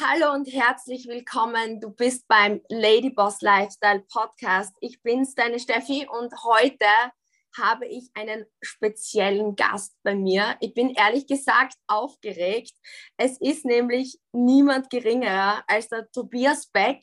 Hallo und herzlich willkommen. Du bist beim Ladyboss Lifestyle Podcast. Ich bin's, deine Steffi, und heute habe ich einen speziellen Gast bei mir. Ich bin ehrlich gesagt aufgeregt. Es ist nämlich niemand geringerer als der Tobias Beck.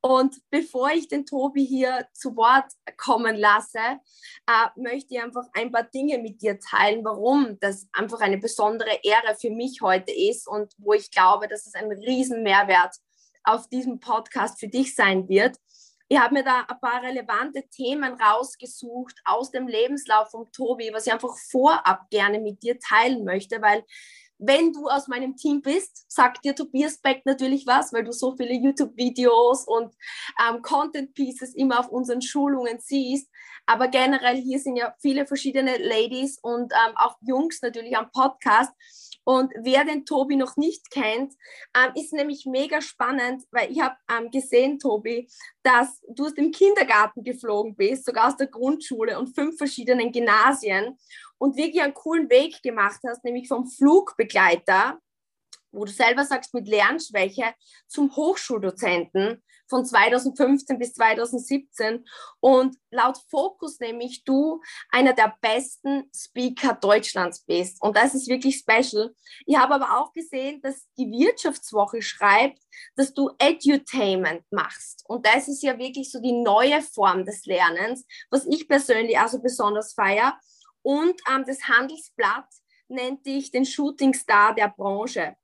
Und bevor ich den Tobi hier zu Wort kommen lasse, äh, möchte ich einfach ein paar Dinge mit dir teilen, warum das einfach eine besondere Ehre für mich heute ist und wo ich glaube, dass es ein Riesenmehrwert auf diesem Podcast für dich sein wird. Ich habe mir da ein paar relevante Themen rausgesucht aus dem Lebenslauf von Tobi, was ich einfach vorab gerne mit dir teilen möchte, weil wenn du aus meinem Team bist, sagt dir Tobias Beck natürlich was, weil du so viele YouTube-Videos und ähm, Content-Pieces immer auf unseren Schulungen siehst. Aber generell hier sind ja viele verschiedene Ladies und ähm, auch Jungs natürlich am Podcast. Und wer den Tobi noch nicht kennt, ähm, ist nämlich mega spannend, weil ich habe ähm, gesehen, Tobi, dass du aus dem Kindergarten geflogen bist, sogar aus der Grundschule und fünf verschiedenen Gymnasien und wirklich einen coolen Weg gemacht hast, nämlich vom Flugbegleiter wo du selber sagst, mit Lernschwäche zum Hochschuldozenten von 2015 bis 2017 und laut Fokus nämlich du einer der besten Speaker Deutschlands bist und das ist wirklich special. Ich habe aber auch gesehen, dass die Wirtschaftswoche schreibt, dass du Edutainment machst und das ist ja wirklich so die neue Form des Lernens, was ich persönlich also besonders feiere und ähm, das Handelsblatt nennt dich den Shootingstar der Branche.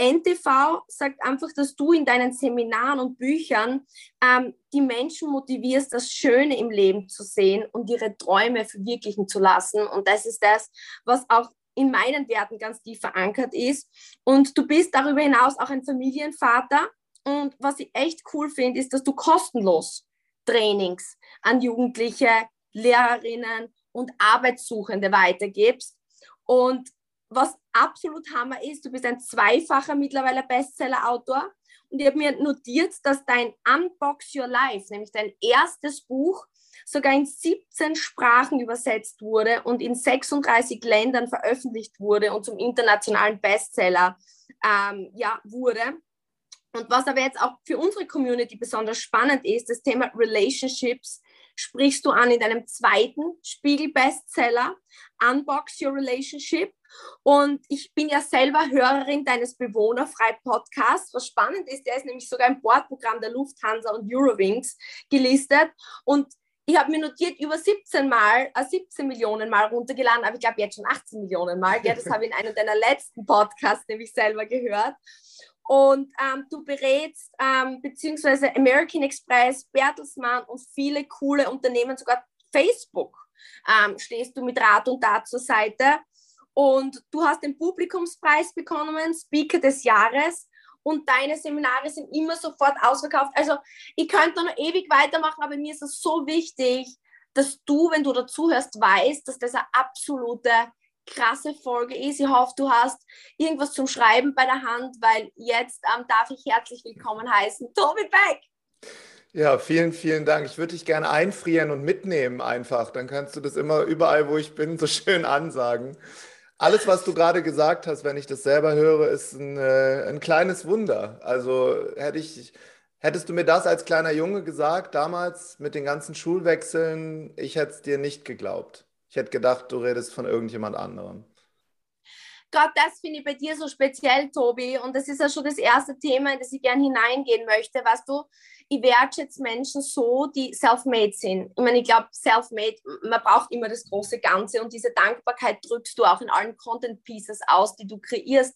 NTV sagt einfach, dass du in deinen Seminaren und Büchern ähm, die Menschen motivierst, das Schöne im Leben zu sehen und ihre Träume verwirklichen zu lassen. Und das ist das, was auch in meinen Werten ganz tief verankert ist. Und du bist darüber hinaus auch ein Familienvater. Und was ich echt cool finde, ist, dass du kostenlos Trainings an Jugendliche, Lehrerinnen und Arbeitssuchende weitergibst. Und was absolut Hammer ist, du bist ein zweifacher mittlerweile Bestseller-Autor und ich habe mir notiert, dass dein Unbox Your Life, nämlich dein erstes Buch, sogar in 17 Sprachen übersetzt wurde und in 36 Ländern veröffentlicht wurde und zum internationalen Bestseller ähm, ja, wurde. Und was aber jetzt auch für unsere Community besonders spannend ist, das Thema Relationships sprichst du an in deinem zweiten Spiegel-Bestseller, Unbox Your Relationship. Und ich bin ja selber Hörerin deines Bewohnerfrei-Podcasts. Was spannend ist, der ist nämlich sogar im Bordprogramm der Lufthansa und Eurowings gelistet. Und ich habe mir notiert, über 17 Mal, äh, 17 Millionen Mal runtergeladen, aber ich glaube jetzt schon 18 Millionen Mal. Gell? Das habe ich in einem deiner letzten Podcasts nämlich selber gehört. Und ähm, du berätst ähm, beziehungsweise American Express, Bertelsmann und viele coole Unternehmen, sogar Facebook, ähm, stehst du mit Rat und Tat zur Seite. Und du hast den Publikumspreis bekommen, Speaker des Jahres. Und deine Seminare sind immer sofort ausverkauft. Also ich könnte noch ewig weitermachen, aber mir ist es so wichtig, dass du, wenn du dazuhörst, weißt, dass das eine absolute krasse Folge ist. Ich hoffe, du hast irgendwas zum Schreiben bei der Hand, weil jetzt ähm, darf ich herzlich willkommen heißen, Tobi Beck. Ja, vielen, vielen Dank. Ich würde dich gerne einfrieren und mitnehmen einfach. Dann kannst du das immer überall, wo ich bin, so schön ansagen. Alles, was du gerade gesagt hast, wenn ich das selber höre, ist ein, äh, ein kleines Wunder. Also hätte ich, hättest du mir das als kleiner Junge gesagt, damals mit den ganzen Schulwechseln, ich hätte es dir nicht geglaubt. Ich hätte gedacht, du redest von irgendjemand anderem. Gott, das finde ich bei dir so speziell, Tobi. Und das ist ja schon das erste Thema, in das ich gerne hineingehen möchte. Weißt du, ich wertschätze Menschen so, die self-made sind. Ich meine, ich glaube, self-made, man braucht immer das große Ganze und diese Dankbarkeit drückst du auch in allen Content-Pieces aus, die du kreierst.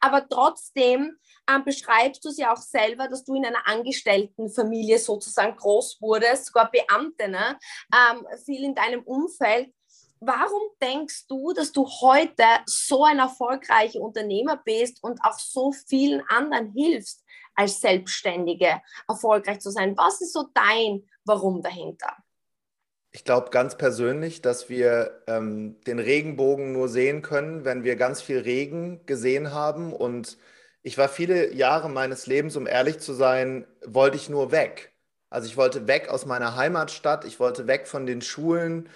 Aber trotzdem ähm, beschreibst du es ja auch selber, dass du in einer Angestelltenfamilie sozusagen groß wurdest, sogar Beamte, ne? Ähm, viel in deinem Umfeld. Warum denkst du, dass du heute so ein erfolgreicher Unternehmer bist und auch so vielen anderen hilfst, als Selbstständige erfolgreich zu sein? Was ist so dein Warum dahinter? Ich glaube ganz persönlich, dass wir ähm, den Regenbogen nur sehen können, wenn wir ganz viel Regen gesehen haben. Und ich war viele Jahre meines Lebens, um ehrlich zu sein, wollte ich nur weg. Also ich wollte weg aus meiner Heimatstadt, ich wollte weg von den Schulen,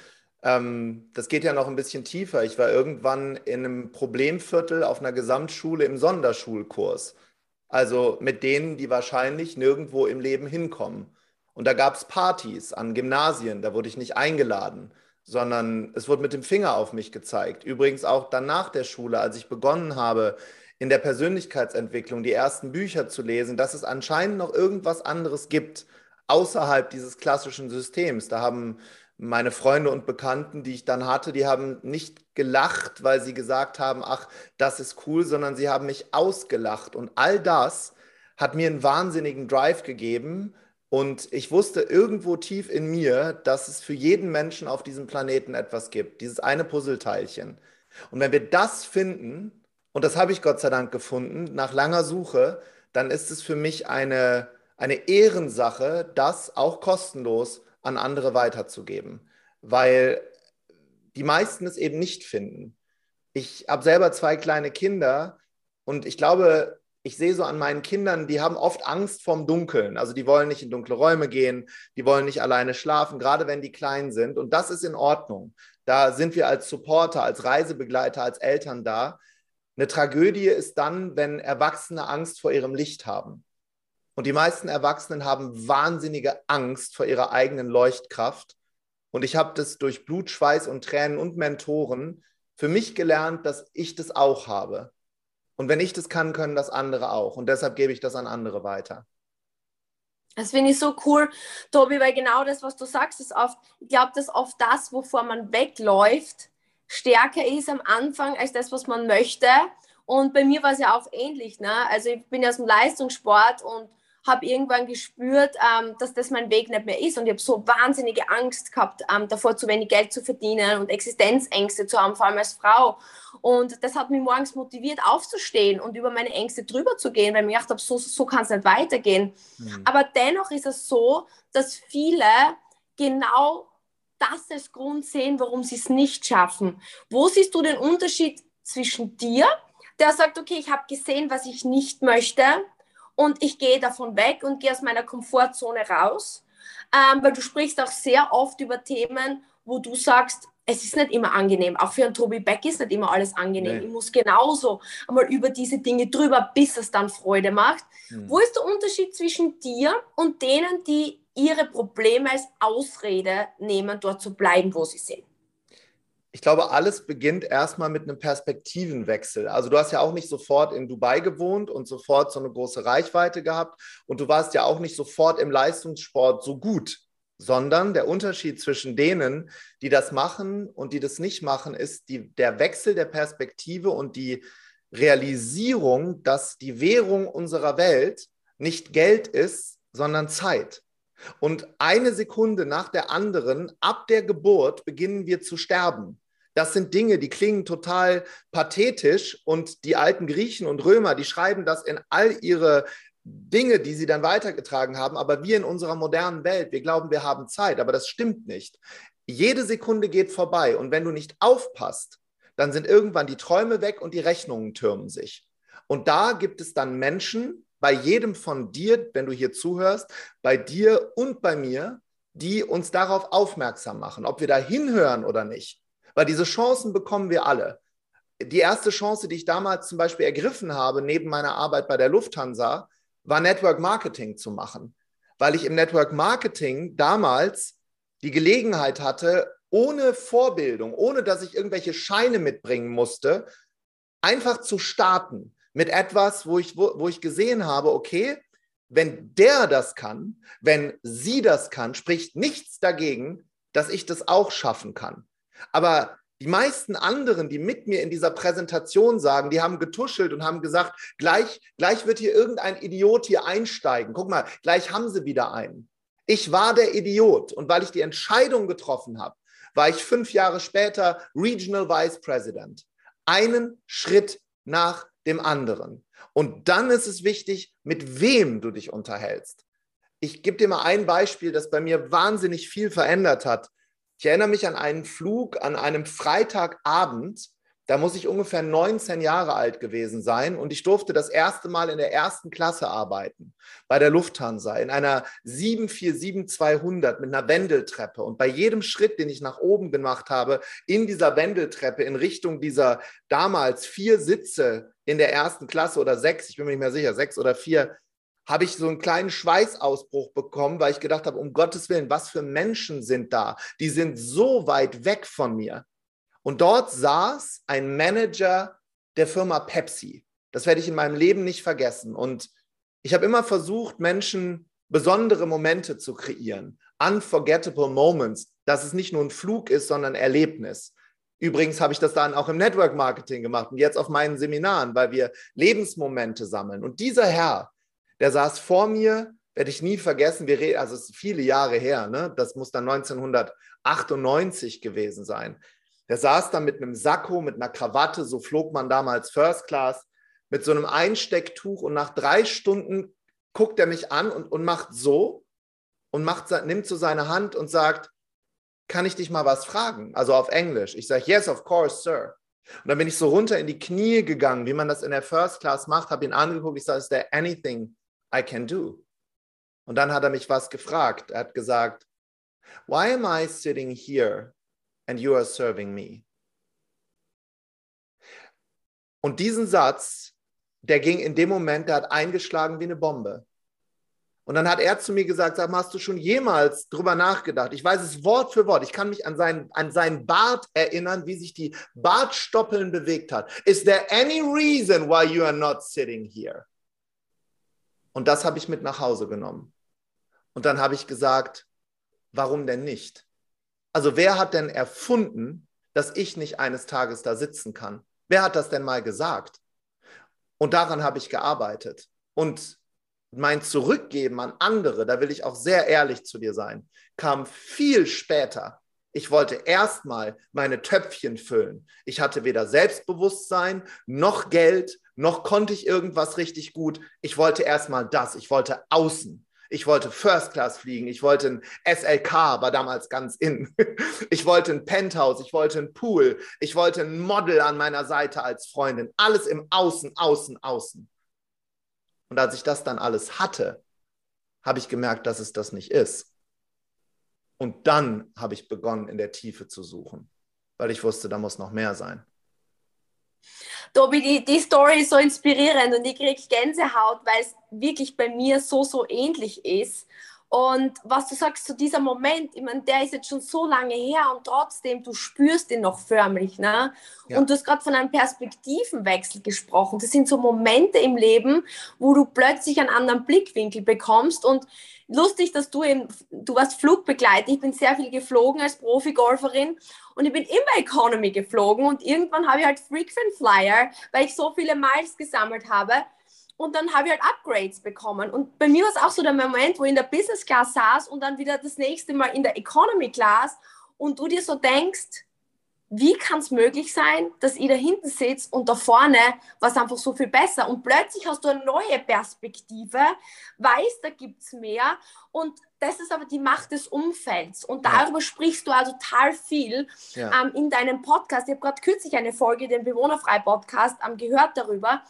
Ähm, das geht ja noch ein bisschen tiefer. Ich war irgendwann in einem Problemviertel auf einer Gesamtschule im Sonderschulkurs. Also mit denen, die wahrscheinlich nirgendwo im Leben hinkommen. Und da gab es Partys an Gymnasien, da wurde ich nicht eingeladen, sondern es wurde mit dem Finger auf mich gezeigt. Übrigens auch dann nach der Schule, als ich begonnen habe, in der Persönlichkeitsentwicklung die ersten Bücher zu lesen, dass es anscheinend noch irgendwas anderes gibt außerhalb dieses klassischen Systems. Da haben meine Freunde und Bekannten, die ich dann hatte, die haben nicht gelacht, weil sie gesagt haben, ach, das ist cool, sondern sie haben mich ausgelacht. Und all das hat mir einen wahnsinnigen Drive gegeben. Und ich wusste irgendwo tief in mir, dass es für jeden Menschen auf diesem Planeten etwas gibt, dieses eine Puzzleteilchen. Und wenn wir das finden, und das habe ich Gott sei Dank gefunden, nach langer Suche, dann ist es für mich eine, eine Ehrensache, das auch kostenlos an andere weiterzugeben, weil die meisten es eben nicht finden. Ich habe selber zwei kleine Kinder und ich glaube, ich sehe so an meinen Kindern, die haben oft Angst vorm Dunkeln. Also die wollen nicht in dunkle Räume gehen, die wollen nicht alleine schlafen, gerade wenn die klein sind. Und das ist in Ordnung. Da sind wir als Supporter, als Reisebegleiter, als Eltern da. Eine Tragödie ist dann, wenn Erwachsene Angst vor ihrem Licht haben. Und die meisten Erwachsenen haben wahnsinnige Angst vor ihrer eigenen Leuchtkraft. Und ich habe das durch Blut, Schweiß und Tränen und Mentoren für mich gelernt, dass ich das auch habe. Und wenn ich das kann, können das andere auch. Und deshalb gebe ich das an andere weiter. Das finde ich so cool, Tobi, weil genau das, was du sagst, ist oft, ich glaube, dass oft das, wovor man wegläuft, stärker ist am Anfang als das, was man möchte. Und bei mir war es ja auch ähnlich. Ne? Also ich bin ja aus dem Leistungssport und habe irgendwann gespürt, ähm, dass das mein Weg nicht mehr ist. Und ich habe so wahnsinnige Angst gehabt, ähm, davor zu wenig Geld zu verdienen und Existenzängste zu haben, vor allem als Frau. Und das hat mich morgens motiviert, aufzustehen und über meine Ängste drüber zu gehen, weil ich mir gedacht habe, so, so kann es nicht weitergehen. Mhm. Aber dennoch ist es so, dass viele genau das als Grund sehen, warum sie es nicht schaffen. Wo siehst du den Unterschied zwischen dir, der sagt, okay, ich habe gesehen, was ich nicht möchte, und ich gehe davon weg und gehe aus meiner Komfortzone raus, ähm, weil du sprichst auch sehr oft über Themen, wo du sagst, es ist nicht immer angenehm. Auch für einen Tobi Beck ist nicht immer alles angenehm. Nee. Ich muss genauso einmal über diese Dinge drüber, bis es dann Freude macht. Hm. Wo ist der Unterschied zwischen dir und denen, die ihre Probleme als Ausrede nehmen, dort zu bleiben, wo sie sind? Ich glaube, alles beginnt erstmal mit einem Perspektivenwechsel. Also du hast ja auch nicht sofort in Dubai gewohnt und sofort so eine große Reichweite gehabt und du warst ja auch nicht sofort im Leistungssport so gut, sondern der Unterschied zwischen denen, die das machen und die das nicht machen, ist die, der Wechsel der Perspektive und die Realisierung, dass die Währung unserer Welt nicht Geld ist, sondern Zeit. Und eine Sekunde nach der anderen, ab der Geburt, beginnen wir zu sterben. Das sind Dinge, die klingen total pathetisch und die alten Griechen und Römer, die schreiben das in all ihre Dinge, die sie dann weitergetragen haben. Aber wir in unserer modernen Welt, wir glauben, wir haben Zeit, aber das stimmt nicht. Jede Sekunde geht vorbei und wenn du nicht aufpasst, dann sind irgendwann die Träume weg und die Rechnungen türmen sich. Und da gibt es dann Menschen, bei jedem von dir, wenn du hier zuhörst, bei dir und bei mir, die uns darauf aufmerksam machen, ob wir da hinhören oder nicht. Weil diese Chancen bekommen wir alle. Die erste Chance, die ich damals zum Beispiel ergriffen habe, neben meiner Arbeit bei der Lufthansa, war Network Marketing zu machen. Weil ich im Network Marketing damals die Gelegenheit hatte, ohne Vorbildung, ohne dass ich irgendwelche Scheine mitbringen musste, einfach zu starten mit etwas, wo ich, wo, wo ich gesehen habe, okay, wenn der das kann, wenn sie das kann, spricht nichts dagegen, dass ich das auch schaffen kann. Aber die meisten anderen, die mit mir in dieser Präsentation sagen, die haben getuschelt und haben gesagt, gleich, gleich wird hier irgendein Idiot hier einsteigen. Guck mal, gleich haben sie wieder einen. Ich war der Idiot und weil ich die Entscheidung getroffen habe, war ich fünf Jahre später Regional Vice President. Einen Schritt nach dem anderen. Und dann ist es wichtig, mit wem du dich unterhältst. Ich gebe dir mal ein Beispiel, das bei mir wahnsinnig viel verändert hat. Ich erinnere mich an einen Flug an einem Freitagabend. da muss ich ungefähr 19 Jahre alt gewesen sein und ich durfte das erste Mal in der ersten Klasse arbeiten bei der Lufthansa in einer 747-200 mit einer Wendeltreppe. Und bei jedem Schritt, den ich nach oben gemacht habe, in dieser Wendeltreppe in Richtung dieser damals vier Sitze in der ersten Klasse oder sechs, ich bin mir nicht mehr sicher, sechs oder vier, habe ich so einen kleinen Schweißausbruch bekommen, weil ich gedacht habe, um Gottes Willen, was für Menschen sind da? Die sind so weit weg von mir. Und dort saß ein Manager der Firma Pepsi. Das werde ich in meinem Leben nicht vergessen. Und ich habe immer versucht, Menschen besondere Momente zu kreieren. Unforgettable Moments, dass es nicht nur ein Flug ist, sondern ein Erlebnis. Übrigens habe ich das dann auch im Network Marketing gemacht und jetzt auf meinen Seminaren, weil wir Lebensmomente sammeln. Und dieser Herr, der saß vor mir, werde ich nie vergessen, wir reden, also es ist viele Jahre her, ne? das muss dann 1998 gewesen sein. Der saß da mit einem Sakko, mit einer Krawatte, so flog man damals First Class, mit so einem Einstecktuch und nach drei Stunden guckt er mich an und, und macht so und macht, nimmt so seine Hand und sagt, kann ich dich mal was fragen? Also auf Englisch. Ich sage, yes, of course, sir. Und dann bin ich so runter in die Knie gegangen, wie man das in der First Class macht, habe ihn angeguckt, ich sage, is there anything I can do? Und dann hat er mich was gefragt. Er hat gesagt, why am I sitting here and you are serving me. Und diesen Satz, der ging in dem Moment, der hat eingeschlagen wie eine Bombe. Und dann hat er zu mir gesagt, sag mal, hast du schon jemals drüber nachgedacht? Ich weiß es Wort für Wort. Ich kann mich an seinen, an seinen Bart erinnern, wie sich die Bartstoppeln bewegt hat. Is there any reason why you are not sitting here? Und das habe ich mit nach Hause genommen. Und dann habe ich gesagt, warum denn nicht? Also wer hat denn erfunden, dass ich nicht eines Tages da sitzen kann? Wer hat das denn mal gesagt? Und daran habe ich gearbeitet. Und mein Zurückgeben an andere, da will ich auch sehr ehrlich zu dir sein, kam viel später. Ich wollte erstmal meine Töpfchen füllen. Ich hatte weder Selbstbewusstsein noch Geld, noch konnte ich irgendwas richtig gut. Ich wollte erstmal das. Ich wollte außen. Ich wollte First Class fliegen. Ich wollte ein SLK, war damals ganz in. Ich wollte ein Penthouse. Ich wollte ein Pool. Ich wollte ein Model an meiner Seite als Freundin. Alles im Außen, Außen, Außen. Und als ich das dann alles hatte, habe ich gemerkt, dass es das nicht ist. Und dann habe ich begonnen, in der Tiefe zu suchen, weil ich wusste, da muss noch mehr sein. Tobi, die, die Story ist so inspirierend und ich kriege Gänsehaut, weil es wirklich bei mir so, so ähnlich ist. Und was du sagst, so dieser Moment, ich meine, der ist jetzt schon so lange her und trotzdem, du spürst ihn noch förmlich. Ne? Ja. Und du hast gerade von einem Perspektivenwechsel gesprochen. Das sind so Momente im Leben, wo du plötzlich einen anderen Blickwinkel bekommst. Und lustig, dass du eben, du warst Flugbegleiter. Ich bin sehr viel geflogen als Profi-Golferin und ich bin immer Economy geflogen. Und irgendwann habe ich halt Frequent Flyer, weil ich so viele Miles gesammelt habe und dann habe ich halt Upgrades bekommen. Und bei mir war es auch so der Moment, wo ich in der Business Class saß und dann wieder das nächste Mal in der Economy Class und du dir so denkst, wie kann es möglich sein, dass ich da hinten sitze und da vorne war es einfach so viel besser und plötzlich hast du eine neue Perspektive, weißt, da gibt es mehr und das ist aber die Macht des Umfelds und darüber ja. sprichst du also total viel ja. ähm, in deinem Podcast. Ich habe gerade kürzlich eine Folge, den Bewohnerfrei-Podcast, ähm, gehört darüber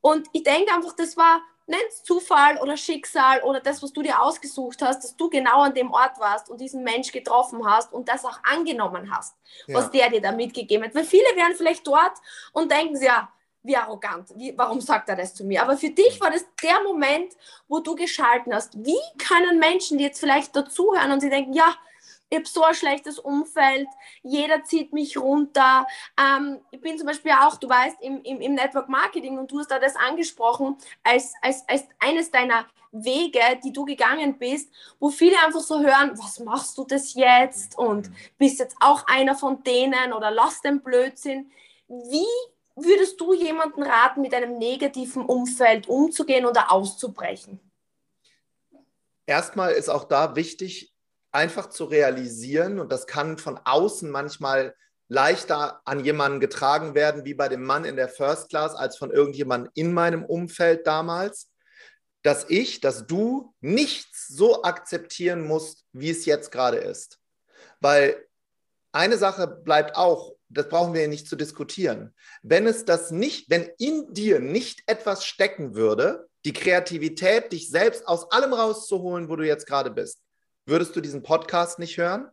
und ich denke einfach, das war, nenn's Zufall oder Schicksal oder das, was du dir ausgesucht hast, dass du genau an dem Ort warst und diesen Mensch getroffen hast und das auch angenommen hast, ja. was der dir da mitgegeben hat. Weil viele wären vielleicht dort und denken sie, ja, wie arrogant, wie, warum sagt er das zu mir? Aber für dich war das der Moment, wo du geschalten hast. Wie können Menschen, die jetzt vielleicht dazuhören und sie denken, ja, ich habe so ein schlechtes Umfeld, jeder zieht mich runter. Ähm, ich bin zum Beispiel auch, du weißt, im, im, im Network Marketing und du hast da das angesprochen als, als, als eines deiner Wege, die du gegangen bist, wo viele einfach so hören, was machst du das jetzt und bist jetzt auch einer von denen oder lass den Blödsinn. Wie würdest du jemanden raten, mit einem negativen Umfeld umzugehen oder auszubrechen? Erstmal ist auch da wichtig, einfach zu realisieren, und das kann von außen manchmal leichter an jemanden getragen werden, wie bei dem Mann in der First Class, als von irgendjemandem in meinem Umfeld damals, dass ich, dass du nichts so akzeptieren musst, wie es jetzt gerade ist. Weil eine Sache bleibt auch das brauchen wir nicht zu diskutieren. Wenn es das nicht, wenn in dir nicht etwas stecken würde, die Kreativität, dich selbst aus allem rauszuholen, wo du jetzt gerade bist, würdest du diesen Podcast nicht hören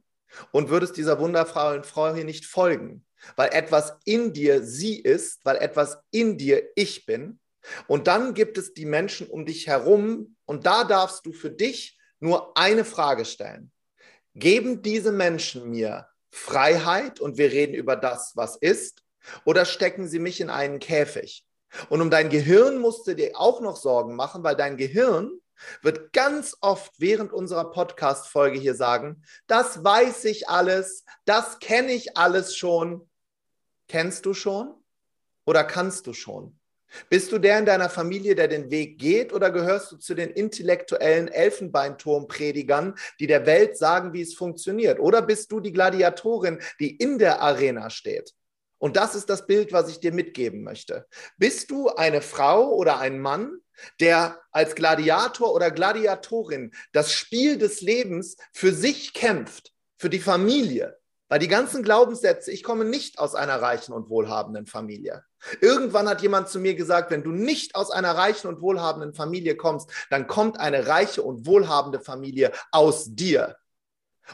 und würdest dieser wundervollen Frau hier nicht folgen, weil etwas in dir sie ist, weil etwas in dir ich bin. Und dann gibt es die Menschen um dich herum und da darfst du für dich nur eine Frage stellen. Geben diese Menschen mir Freiheit und wir reden über das, was ist, oder stecken sie mich in einen Käfig? Und um dein Gehirn musst du dir auch noch Sorgen machen, weil dein Gehirn wird ganz oft während unserer Podcast-Folge hier sagen, das weiß ich alles, das kenne ich alles schon. Kennst du schon oder kannst du schon? Bist du der in deiner Familie, der den Weg geht, oder gehörst du zu den intellektuellen Elfenbeinturmpredigern, die der Welt sagen, wie es funktioniert? Oder bist du die Gladiatorin, die in der Arena steht? Und das ist das Bild, was ich dir mitgeben möchte. Bist du eine Frau oder ein Mann, der als Gladiator oder Gladiatorin das Spiel des Lebens für sich kämpft, für die Familie, weil die ganzen Glaubenssätze, ich komme nicht aus einer reichen und wohlhabenden Familie. Irgendwann hat jemand zu mir gesagt, wenn du nicht aus einer reichen und wohlhabenden Familie kommst, dann kommt eine reiche und wohlhabende Familie aus dir.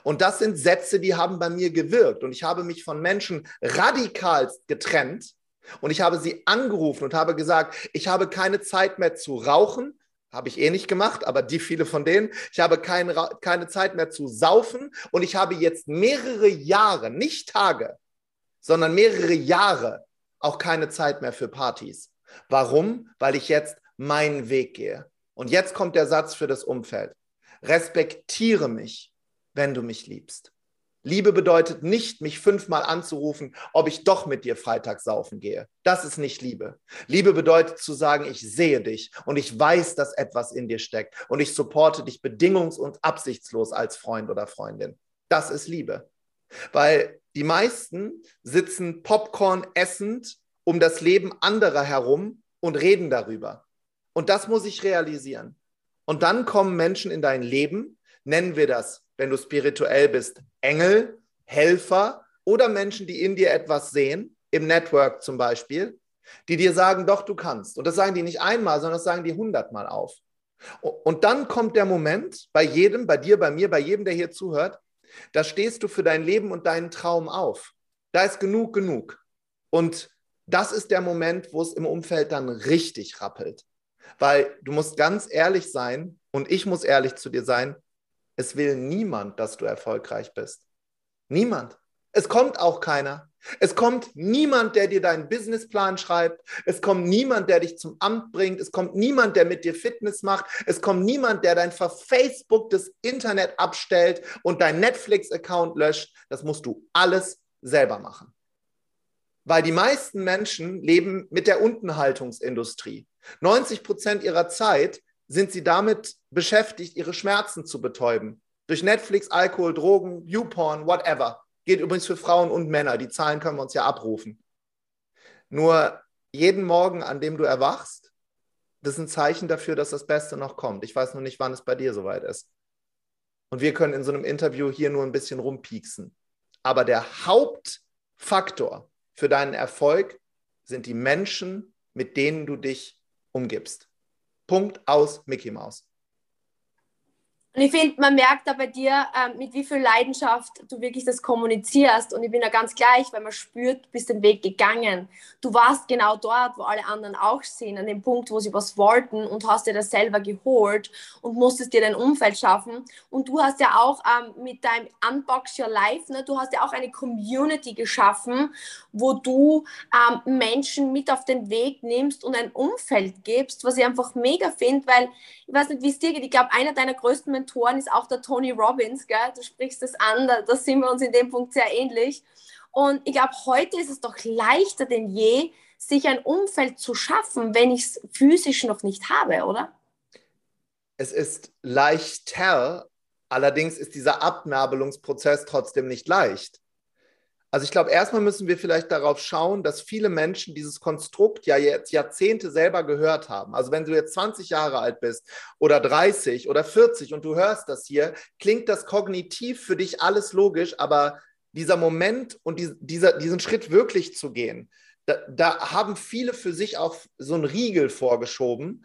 Und das sind Sätze, die haben bei mir gewirkt. Und ich habe mich von Menschen radikal getrennt. Und ich habe sie angerufen und habe gesagt, ich habe keine Zeit mehr zu rauchen, habe ich eh nicht gemacht, aber die viele von denen. Ich habe kein, keine Zeit mehr zu saufen und ich habe jetzt mehrere Jahre, nicht Tage, sondern mehrere Jahre auch keine Zeit mehr für Partys. Warum? Weil ich jetzt meinen Weg gehe. Und jetzt kommt der Satz für das Umfeld. Respektiere mich, wenn du mich liebst. Liebe bedeutet nicht, mich fünfmal anzurufen, ob ich doch mit dir Freitag saufen gehe. Das ist nicht Liebe. Liebe bedeutet zu sagen, ich sehe dich und ich weiß, dass etwas in dir steckt und ich supporte dich bedingungs- und absichtslos als Freund oder Freundin. Das ist Liebe. Weil die meisten sitzen Popcorn essend um das Leben anderer herum und reden darüber. Und das muss ich realisieren. Und dann kommen Menschen in dein Leben, nennen wir das wenn du spirituell bist, Engel, Helfer oder Menschen, die in dir etwas sehen, im Network zum Beispiel, die dir sagen, doch, du kannst. Und das sagen die nicht einmal, sondern das sagen die hundertmal auf. Und dann kommt der Moment bei jedem, bei dir, bei mir, bei jedem, der hier zuhört, da stehst du für dein Leben und deinen Traum auf. Da ist genug, genug. Und das ist der Moment, wo es im Umfeld dann richtig rappelt. Weil du musst ganz ehrlich sein und ich muss ehrlich zu dir sein, es will niemand, dass du erfolgreich bist. Niemand. Es kommt auch keiner. Es kommt niemand, der dir deinen Businessplan schreibt. Es kommt niemand, der dich zum Amt bringt. Es kommt niemand, der mit dir Fitness macht. Es kommt niemand, der dein verfacebooktes Internet abstellt und dein Netflix-Account löscht. Das musst du alles selber machen. Weil die meisten Menschen leben mit der Untenhaltungsindustrie. 90 Prozent ihrer Zeit sind sie damit beschäftigt, ihre Schmerzen zu betäuben. Durch Netflix, Alkohol, Drogen, Viewporn, whatever. Geht übrigens für Frauen und Männer. Die Zahlen können wir uns ja abrufen. Nur jeden Morgen, an dem du erwachst, das ist ein Zeichen dafür, dass das Beste noch kommt. Ich weiß nur nicht, wann es bei dir soweit ist. Und wir können in so einem Interview hier nur ein bisschen rumpieksen. Aber der Hauptfaktor für deinen Erfolg sind die Menschen, mit denen du dich umgibst. Punkt aus Mickey Mouse. Und ich finde, man merkt da bei dir, äh, mit wie viel Leidenschaft du wirklich das kommunizierst. Und ich bin da ganz gleich, weil man spürt, du bist den Weg gegangen. Du warst genau dort, wo alle anderen auch sind, an dem Punkt, wo sie was wollten und hast dir das selber geholt und musstest dir dein Umfeld schaffen. Und du hast ja auch ähm, mit deinem Unbox Your Life, ne, du hast ja auch eine Community geschaffen, wo du ähm, Menschen mit auf den Weg nimmst und ein Umfeld gibst, was ich einfach mega finde, weil ich weiß nicht, wie es dir geht. Ich glaube, einer deiner größten Mentoren ist auch der Tony Robbins, gell? du sprichst das an, da, da sind wir uns in dem Punkt sehr ähnlich. Und ich glaube, heute ist es doch leichter denn je, sich ein Umfeld zu schaffen, wenn ich es physisch noch nicht habe, oder? Es ist leichter, allerdings ist dieser Abnabelungsprozess trotzdem nicht leicht. Also ich glaube, erstmal müssen wir vielleicht darauf schauen, dass viele Menschen dieses Konstrukt ja jetzt Jahrzehnte selber gehört haben. Also wenn du jetzt 20 Jahre alt bist oder 30 oder 40 und du hörst das hier, klingt das kognitiv für dich alles logisch, aber dieser Moment und die, dieser, diesen Schritt wirklich zu gehen, da, da haben viele für sich auch so einen Riegel vorgeschoben.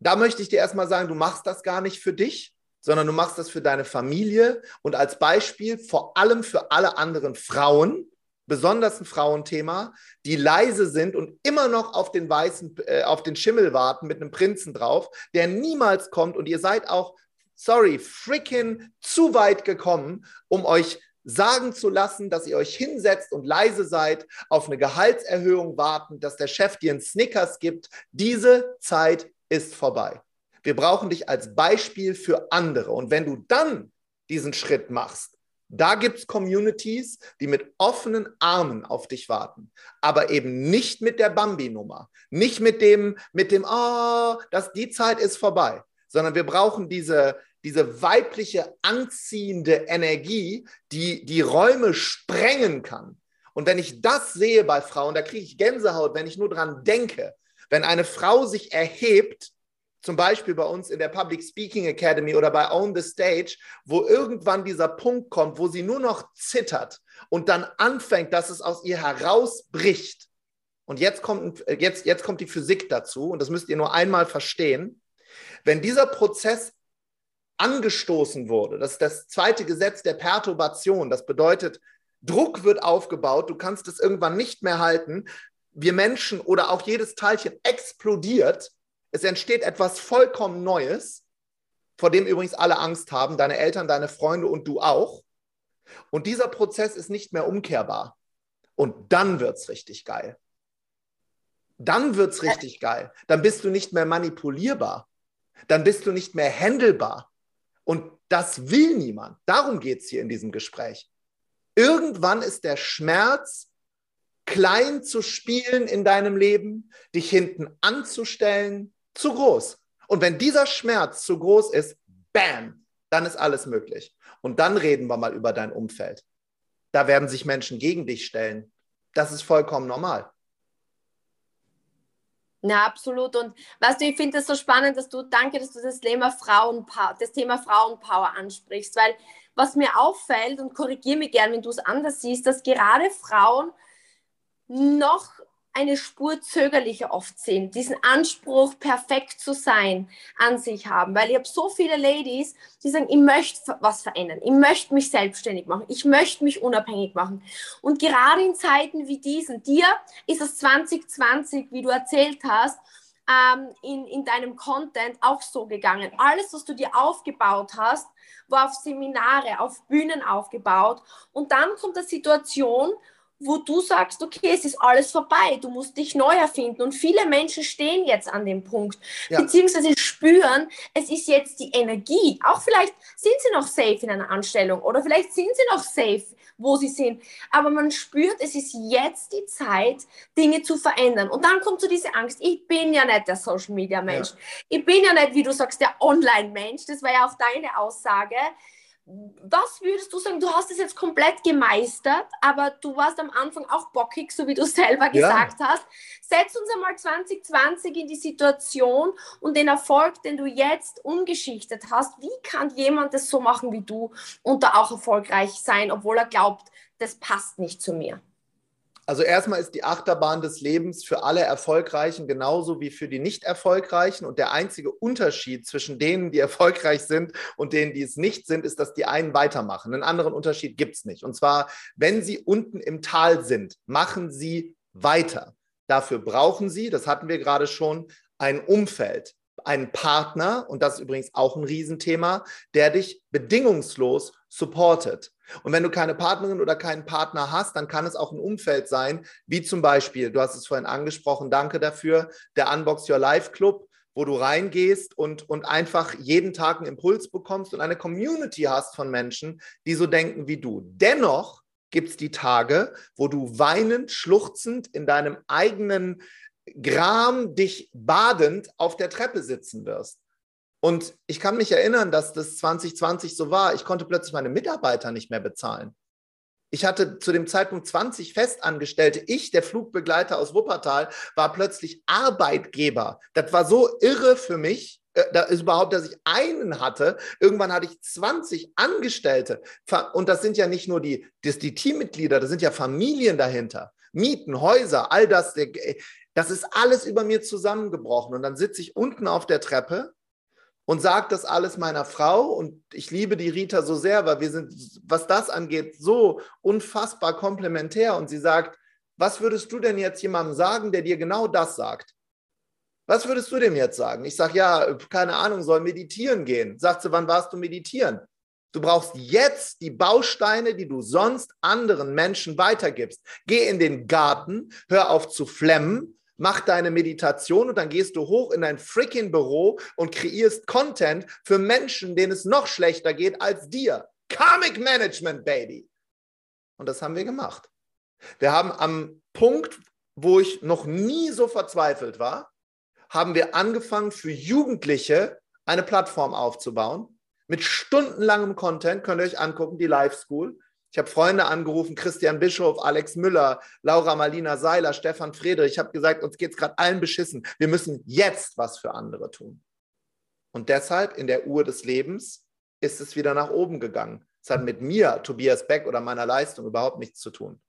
Da möchte ich dir erstmal sagen, du machst das gar nicht für dich, sondern du machst das für deine Familie und als Beispiel vor allem für alle anderen Frauen, besonders ein Frauenthema, die leise sind und immer noch auf den weißen, äh, auf den Schimmel warten mit einem Prinzen drauf, der niemals kommt und ihr seid auch, sorry, freaking zu weit gekommen, um euch sagen zu lassen, dass ihr euch hinsetzt und leise seid, auf eine Gehaltserhöhung warten, dass der Chef dir einen Snickers gibt. Diese Zeit ist vorbei. Wir brauchen dich als Beispiel für andere. Und wenn du dann diesen Schritt machst, da gibt es Communities, die mit offenen Armen auf dich warten, aber eben nicht mit der Bambi-Nummer, nicht mit dem, mit dem, oh, das, die Zeit ist vorbei, sondern wir brauchen diese, diese weibliche anziehende Energie, die die Räume sprengen kann. Und wenn ich das sehe bei Frauen, da kriege ich Gänsehaut, wenn ich nur dran denke. Wenn eine Frau sich erhebt, zum Beispiel bei uns in der Public Speaking Academy oder bei Own the Stage, wo irgendwann dieser Punkt kommt, wo sie nur noch zittert und dann anfängt, dass es aus ihr herausbricht. Und jetzt kommt, jetzt, jetzt kommt die Physik dazu, und das müsst ihr nur einmal verstehen. Wenn dieser Prozess angestoßen wurde. Das ist das zweite Gesetz der Perturbation. Das bedeutet, Druck wird aufgebaut, du kannst es irgendwann nicht mehr halten. Wir Menschen oder auch jedes Teilchen explodiert. Es entsteht etwas vollkommen Neues, vor dem übrigens alle Angst haben, deine Eltern, deine Freunde und du auch. Und dieser Prozess ist nicht mehr umkehrbar. Und dann wird es richtig geil. Dann wird es richtig geil. Dann bist du nicht mehr manipulierbar. Dann bist du nicht mehr handelbar. Und das will niemand. Darum geht es hier in diesem Gespräch. Irgendwann ist der Schmerz, klein zu spielen in deinem Leben, dich hinten anzustellen, zu groß. Und wenn dieser Schmerz zu groß ist, bam, dann ist alles möglich. Und dann reden wir mal über dein Umfeld. Da werden sich Menschen gegen dich stellen. Das ist vollkommen normal. Ja, absolut. Und weißt du, ich finde es so spannend, dass du, danke, dass du das Thema Frauenpower, das Thema Frauenpower ansprichst, weil was mir auffällt, und korrigiere mich gern, wenn du es anders siehst, dass gerade Frauen noch eine Spur zögerlicher oft sind, diesen Anspruch, perfekt zu sein, an sich haben. Weil ich habe so viele Ladies, die sagen, ich möchte was verändern, ich möchte mich selbstständig machen, ich möchte mich unabhängig machen. Und gerade in Zeiten wie diesen, dir ist es 2020, wie du erzählt hast, ähm, in, in deinem Content auch so gegangen. Alles, was du dir aufgebaut hast, war auf Seminare, auf Bühnen aufgebaut. Und dann kommt eine Situation, wo du sagst, okay, es ist alles vorbei, du musst dich neu erfinden. Und viele Menschen stehen jetzt an dem Punkt, ja. beziehungsweise spüren, es ist jetzt die Energie. Auch vielleicht sind sie noch safe in einer Anstellung oder vielleicht sind sie noch safe, wo sie sind. Aber man spürt, es ist jetzt die Zeit, Dinge zu verändern. Und dann kommt so diese Angst, ich bin ja nicht der Social Media Mensch. Ja. Ich bin ja nicht, wie du sagst, der Online Mensch. Das war ja auch deine Aussage was würdest du sagen? Du hast es jetzt komplett gemeistert, aber du warst am Anfang auch bockig, so wie du selber gesagt ja. hast. Setz uns einmal 2020 in die Situation und den Erfolg, den du jetzt umgeschichtet hast. Wie kann jemand das so machen wie du und da auch erfolgreich sein, obwohl er glaubt, das passt nicht zu mir? Also erstmal ist die Achterbahn des Lebens für alle Erfolgreichen genauso wie für die nicht Erfolgreichen. Und der einzige Unterschied zwischen denen, die erfolgreich sind und denen, die es nicht sind, ist, dass die einen weitermachen. Einen anderen Unterschied gibt es nicht. Und zwar, wenn sie unten im Tal sind, machen sie weiter. Dafür brauchen sie, das hatten wir gerade schon, ein Umfeld, einen Partner, und das ist übrigens auch ein Riesenthema, der dich bedingungslos supportet. Und wenn du keine Partnerin oder keinen Partner hast, dann kann es auch ein Umfeld sein, wie zum Beispiel, du hast es vorhin angesprochen, danke dafür, der Unbox Your Life Club, wo du reingehst und, und einfach jeden Tag einen Impuls bekommst und eine Community hast von Menschen, die so denken wie du. Dennoch gibt es die Tage, wo du weinend, schluchzend in deinem eigenen Gram dich badend auf der Treppe sitzen wirst. Und ich kann mich erinnern, dass das 2020 so war. Ich konnte plötzlich meine Mitarbeiter nicht mehr bezahlen. Ich hatte zu dem Zeitpunkt 20 Festangestellte. Ich, der Flugbegleiter aus Wuppertal, war plötzlich Arbeitgeber. Das war so irre für mich. äh, da ist überhaupt, dass ich einen hatte. Irgendwann hatte ich 20 Angestellte. Und das sind ja nicht nur die, das, die Teammitglieder, das sind ja Familien dahinter. Mieten, Häuser, all das. Das ist alles über mir zusammengebrochen. Und dann sitze ich unten auf der Treppe und sage das alles meiner Frau. Und ich liebe die Rita so sehr, weil wir sind, was das angeht, so unfassbar komplementär. Und sie sagt, was würdest du denn jetzt jemandem sagen, der dir genau das sagt? Was würdest du dem jetzt sagen? Ich sage, ja, keine Ahnung, soll meditieren gehen. Sagt sie, wann warst du meditieren? Du brauchst jetzt die Bausteine, die du sonst anderen Menschen weitergibst. Geh in den Garten, hör auf zu flemmen, mach deine Meditation und dann gehst du hoch in dein freaking Büro und kreierst Content für Menschen, denen es noch schlechter geht als dir. Karmic Management, Baby. Und das haben wir gemacht. Wir haben am Punkt, wo ich noch nie so verzweifelt war, haben wir angefangen, für Jugendliche eine Plattform aufzubauen. Mit stundenlangem Content könnt ihr euch angucken, die Live School. Ich habe Freunde angerufen, Christian Bischof, Alex Müller, Laura Marlina Seiler, Stefan Friedrich. Ich habe gesagt, uns geht es gerade allen beschissen. Wir müssen jetzt was für andere tun. Und deshalb in der Uhr des Lebens ist es wieder nach oben gegangen. Es hat mit mir, Tobias Beck oder meiner Leistung überhaupt nichts zu tun.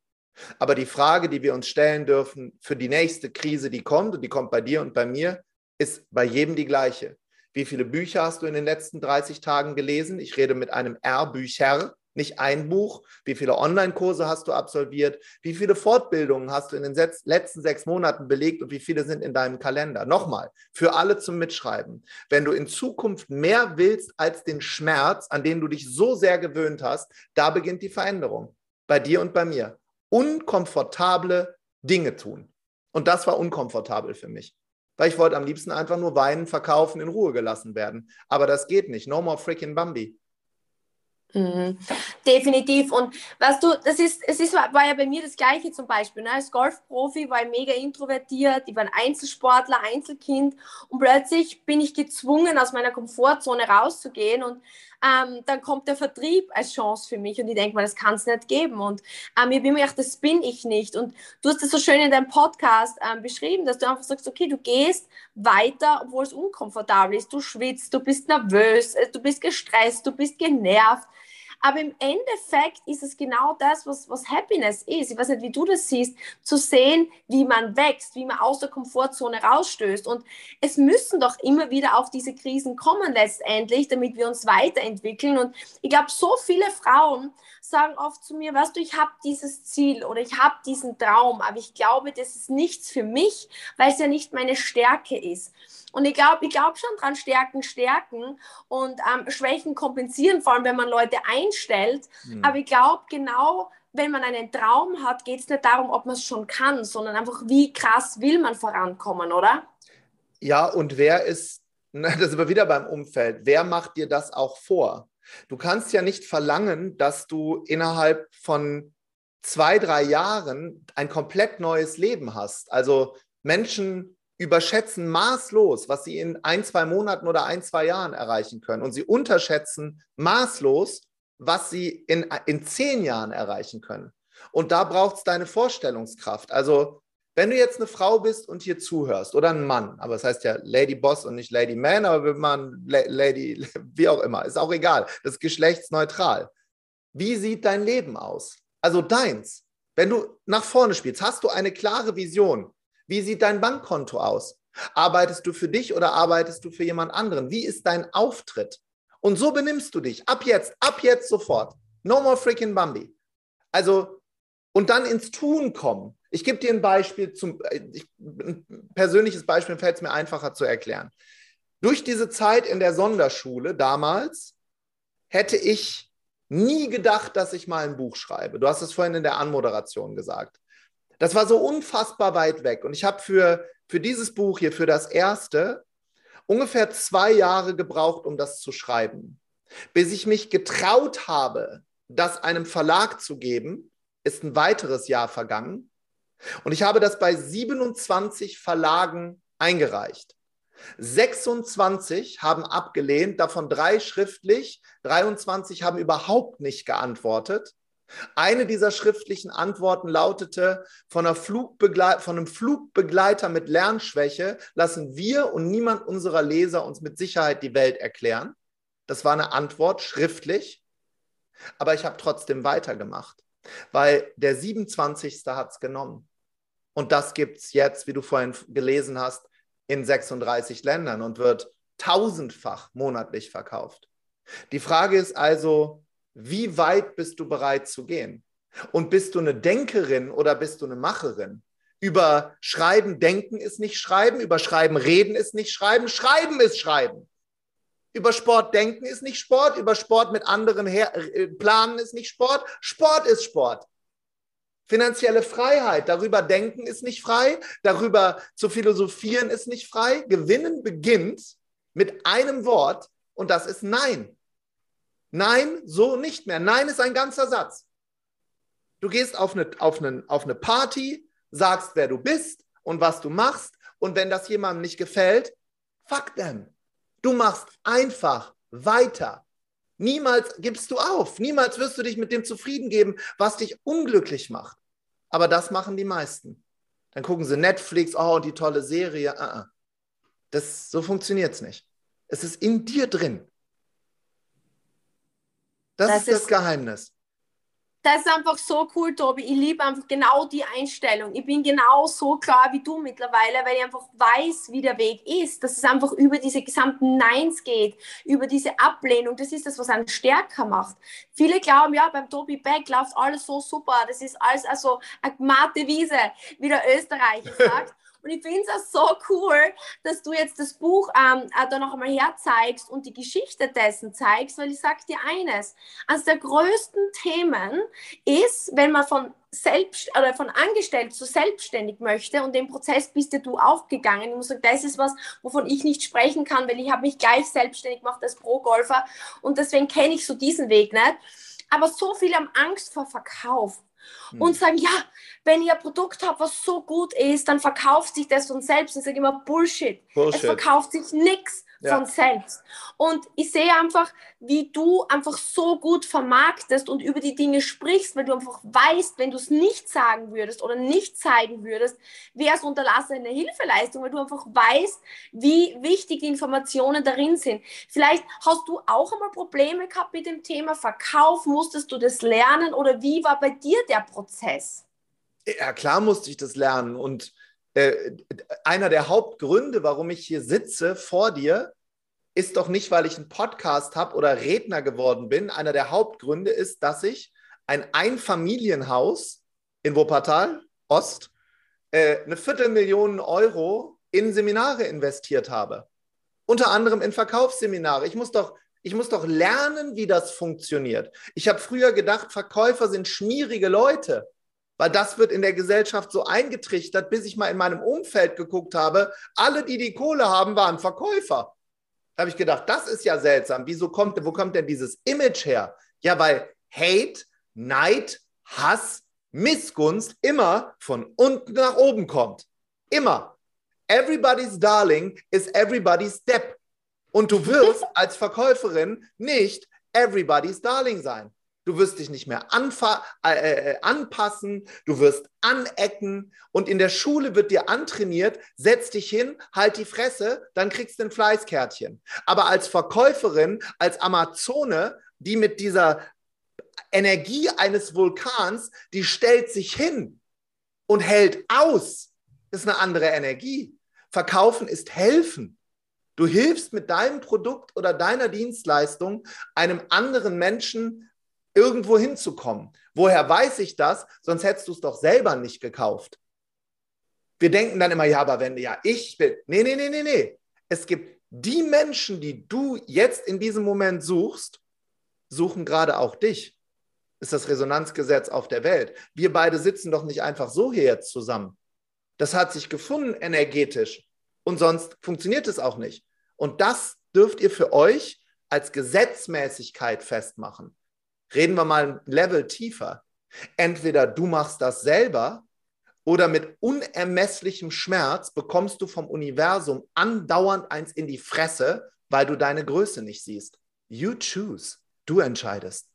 Aber die Frage, die wir uns stellen dürfen für die nächste Krise, die kommt, und die kommt bei dir und bei mir, ist bei jedem die gleiche. Wie viele Bücher hast du in den letzten 30 Tagen gelesen? Ich rede mit einem R-Bücher, nicht ein Buch. Wie viele Online-Kurse hast du absolviert? Wie viele Fortbildungen hast du in den letzten sechs Monaten belegt und wie viele sind in deinem Kalender? Nochmal, für alle zum Mitschreiben. Wenn du in Zukunft mehr willst als den Schmerz, an den du dich so sehr gewöhnt hast, da beginnt die Veränderung. Bei dir und bei mir unkomfortable Dinge tun. Und das war unkomfortabel für mich. Weil ich wollte am liebsten einfach nur weinen, verkaufen, in Ruhe gelassen werden. Aber das geht nicht. No more freaking Bambi. Mhm. Definitiv. Und weißt du, das ist, es ist, war ja bei mir das Gleiche zum Beispiel. Ne? Als Golfprofi war ich mega introvertiert, ich war ein Einzelsportler, Einzelkind und plötzlich bin ich gezwungen, aus meiner Komfortzone rauszugehen und ähm, dann kommt der Vertrieb als Chance für mich und ich denke mal, das kann es nicht geben. Und ähm, ich bin mir gedacht, das bin ich nicht. Und du hast es so schön in deinem Podcast ähm, beschrieben, dass du einfach sagst, okay, du gehst weiter, obwohl es unkomfortabel ist. Du schwitzt, du bist nervös, äh, du bist gestresst, du bist genervt. Aber im Endeffekt ist es genau das, was, was Happiness ist. Ich weiß nicht, wie du das siehst, zu sehen, wie man wächst, wie man aus der Komfortzone rausstößt. Und es müssen doch immer wieder auch diese Krisen kommen letztendlich, damit wir uns weiterentwickeln. Und ich glaube, so viele Frauen sagen oft zu mir, weißt du, ich habe dieses Ziel oder ich habe diesen Traum, aber ich glaube, das ist nichts für mich, weil es ja nicht meine Stärke ist. Und ich glaube ich glaub schon dran, Stärken stärken und ähm, Schwächen kompensieren, vor allem wenn man Leute einstellt. Mhm. Aber ich glaube, genau wenn man einen Traum hat, geht es nicht darum, ob man es schon kann, sondern einfach, wie krass will man vorankommen, oder? Ja, und wer ist, das sind wir wieder beim Umfeld, wer macht dir das auch vor? Du kannst ja nicht verlangen, dass du innerhalb von zwei, drei Jahren ein komplett neues Leben hast. Also Menschen überschätzen maßlos, was sie in ein, zwei Monaten oder ein, zwei Jahren erreichen können. Und sie unterschätzen maßlos, was sie in, in zehn Jahren erreichen können. Und da braucht es deine Vorstellungskraft. Also, wenn du jetzt eine Frau bist und hier zuhörst oder ein Mann, aber es das heißt ja Lady Boss und nicht Lady Man, aber wenn man Lady, wie auch immer, ist auch egal, das ist geschlechtsneutral. Wie sieht dein Leben aus? Also deins. Wenn du nach vorne spielst, hast du eine klare Vision. Wie sieht dein Bankkonto aus? Arbeitest du für dich oder arbeitest du für jemand anderen? Wie ist dein Auftritt? Und so benimmst du dich. Ab jetzt, ab jetzt sofort. No more freaking Bambi. Also, und dann ins Tun kommen. Ich gebe dir ein Beispiel, zum, ich, ein persönliches Beispiel fällt es mir einfacher zu erklären. Durch diese Zeit in der Sonderschule damals hätte ich nie gedacht, dass ich mal ein Buch schreibe. Du hast es vorhin in der Anmoderation gesagt. Das war so unfassbar weit weg. Und ich habe für, für dieses Buch hier, für das erste, ungefähr zwei Jahre gebraucht, um das zu schreiben. Bis ich mich getraut habe, das einem Verlag zu geben, ist ein weiteres Jahr vergangen. Und ich habe das bei 27 Verlagen eingereicht. 26 haben abgelehnt, davon drei schriftlich, 23 haben überhaupt nicht geantwortet. Eine dieser schriftlichen Antworten lautete, von, von einem Flugbegleiter mit Lernschwäche lassen wir und niemand unserer Leser uns mit Sicherheit die Welt erklären. Das war eine Antwort schriftlich, aber ich habe trotzdem weitergemacht, weil der 27. hat es genommen. Und das gibt es jetzt, wie du vorhin gelesen hast, in 36 Ländern und wird tausendfach monatlich verkauft. Die Frage ist also, wie weit bist du bereit zu gehen? Und bist du eine Denkerin oder bist du eine Macherin? Über Schreiben denken ist nicht Schreiben, über Schreiben reden ist nicht Schreiben, Schreiben ist Schreiben. Über Sport denken ist nicht Sport, über Sport mit anderen her äh, planen ist nicht Sport, Sport ist Sport. Finanzielle Freiheit, darüber denken ist nicht frei, darüber zu philosophieren ist nicht frei. Gewinnen beginnt mit einem Wort und das ist Nein. Nein, so nicht mehr. Nein ist ein ganzer Satz. Du gehst auf eine, auf, eine, auf eine Party, sagst, wer du bist und was du machst. Und wenn das jemandem nicht gefällt, fuck them. Du machst einfach weiter. Niemals gibst du auf. Niemals wirst du dich mit dem zufrieden geben, was dich unglücklich macht. Aber das machen die meisten. Dann gucken sie Netflix, oh, die tolle Serie. Uh -uh. Das, so funktioniert es nicht. Es ist in dir drin. Das, das ist das Geheimnis. Das ist einfach so cool, Tobi. Ich liebe einfach genau die Einstellung. Ich bin genau so klar wie du mittlerweile, weil ich einfach weiß, wie der Weg ist. Dass es einfach über diese gesamten Neins geht, über diese Ablehnung. Das ist das, was einen stärker macht. Viele glauben, ja, beim Tobi Beck läuft alles so super. Das ist alles also eine Wiese, wie der Österreicher sagt. Und ich finde es auch so cool, dass du jetzt das Buch ähm, da noch einmal herzeigst und die Geschichte dessen zeigst, weil ich sage dir eines, eines der größten Themen ist, wenn man von selbst oder von angestellt zu selbstständig möchte und den Prozess bist ja du auch gegangen. Ich muss sagen, das ist was, wovon ich nicht sprechen kann, weil ich habe mich gleich selbstständig gemacht als Pro-Golfer und deswegen kenne ich so diesen Weg nicht. Aber so viele haben Angst vor Verkauf hm. und sagen, ja, wenn ihr ein Produkt habt, was so gut ist, dann verkauft sich das von selbst. Ich sage immer Bullshit. Bullshit. Es verkauft sich nichts ja. von selbst. Und ich sehe einfach, wie du einfach so gut vermarktest und über die Dinge sprichst, weil du einfach weißt, wenn du es nicht sagen würdest oder nicht zeigen würdest, wäre es unterlassene Hilfeleistung, weil du einfach weißt, wie wichtig die Informationen darin sind. Vielleicht hast du auch einmal Probleme gehabt mit dem Thema Verkauf, musstest du das lernen oder wie war bei dir der Prozess? Ja, klar musste ich das lernen und äh, einer der Hauptgründe, warum ich hier sitze vor dir, ist doch nicht, weil ich einen Podcast habe oder Redner geworden bin. Einer der Hauptgründe ist, dass ich ein Einfamilienhaus in Wuppertal Ost äh, eine Viertelmillion Euro in Seminare investiert habe. Unter anderem in Verkaufsseminare. Ich muss doch, ich muss doch lernen, wie das funktioniert. Ich habe früher gedacht, Verkäufer sind schmierige Leute. Weil das wird in der Gesellschaft so eingetrichtert, bis ich mal in meinem Umfeld geguckt habe. Alle, die die Kohle haben, waren Verkäufer. Da habe ich gedacht, das ist ja seltsam. Wieso kommt, wo kommt denn dieses Image her? Ja, weil Hate, Neid, Hass, Missgunst immer von unten nach oben kommt. Immer. Everybody's Darling is everybody's Depp. Und du wirst als Verkäuferin nicht everybody's Darling sein. Du wirst dich nicht mehr äh, äh, anpassen, du wirst anecken und in der Schule wird dir antrainiert, setz dich hin, halt die Fresse, dann kriegst du ein Fleißkärtchen. Aber als Verkäuferin, als Amazone, die mit dieser Energie eines Vulkans, die stellt sich hin und hält aus, ist eine andere Energie. Verkaufen ist helfen. Du hilfst mit deinem Produkt oder deiner Dienstleistung einem anderen Menschen irgendwo hinzukommen. Woher weiß ich das? Sonst hättest du es doch selber nicht gekauft. Wir denken dann immer, ja, aber wenn, ja, ich bin. Nee, nee, nee, nee, nee. Es gibt die Menschen, die du jetzt in diesem Moment suchst, suchen gerade auch dich. Ist das Resonanzgesetz auf der Welt. Wir beide sitzen doch nicht einfach so hier jetzt zusammen. Das hat sich gefunden energetisch und sonst funktioniert es auch nicht. Und das dürft ihr für euch als Gesetzmäßigkeit festmachen reden wir mal ein Level tiefer. Entweder du machst das selber oder mit unermesslichem Schmerz bekommst du vom Universum andauernd eins in die Fresse, weil du deine Größe nicht siehst. You choose. Du entscheidest.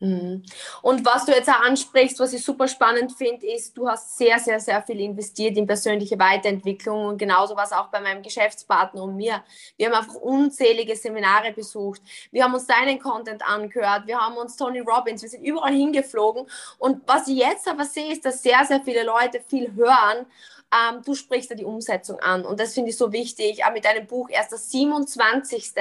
Mhm. Und was du jetzt auch ansprichst, was ich super spannend finde, ist, du hast sehr, sehr, sehr viel investiert in persönliche Weiterentwicklung und genauso was auch bei meinem Geschäftspartner und mir. Wir haben einfach unzählige Seminare besucht. Wir haben uns deinen Content angehört. Wir haben uns Tony Robbins, wir sind überall hingeflogen. Und was ich jetzt aber sehe, ist, dass sehr, sehr viele Leute viel hören ähm, du sprichst da die Umsetzung an. Und das finde ich so wichtig. Auch mit deinem Buch, erst das 27.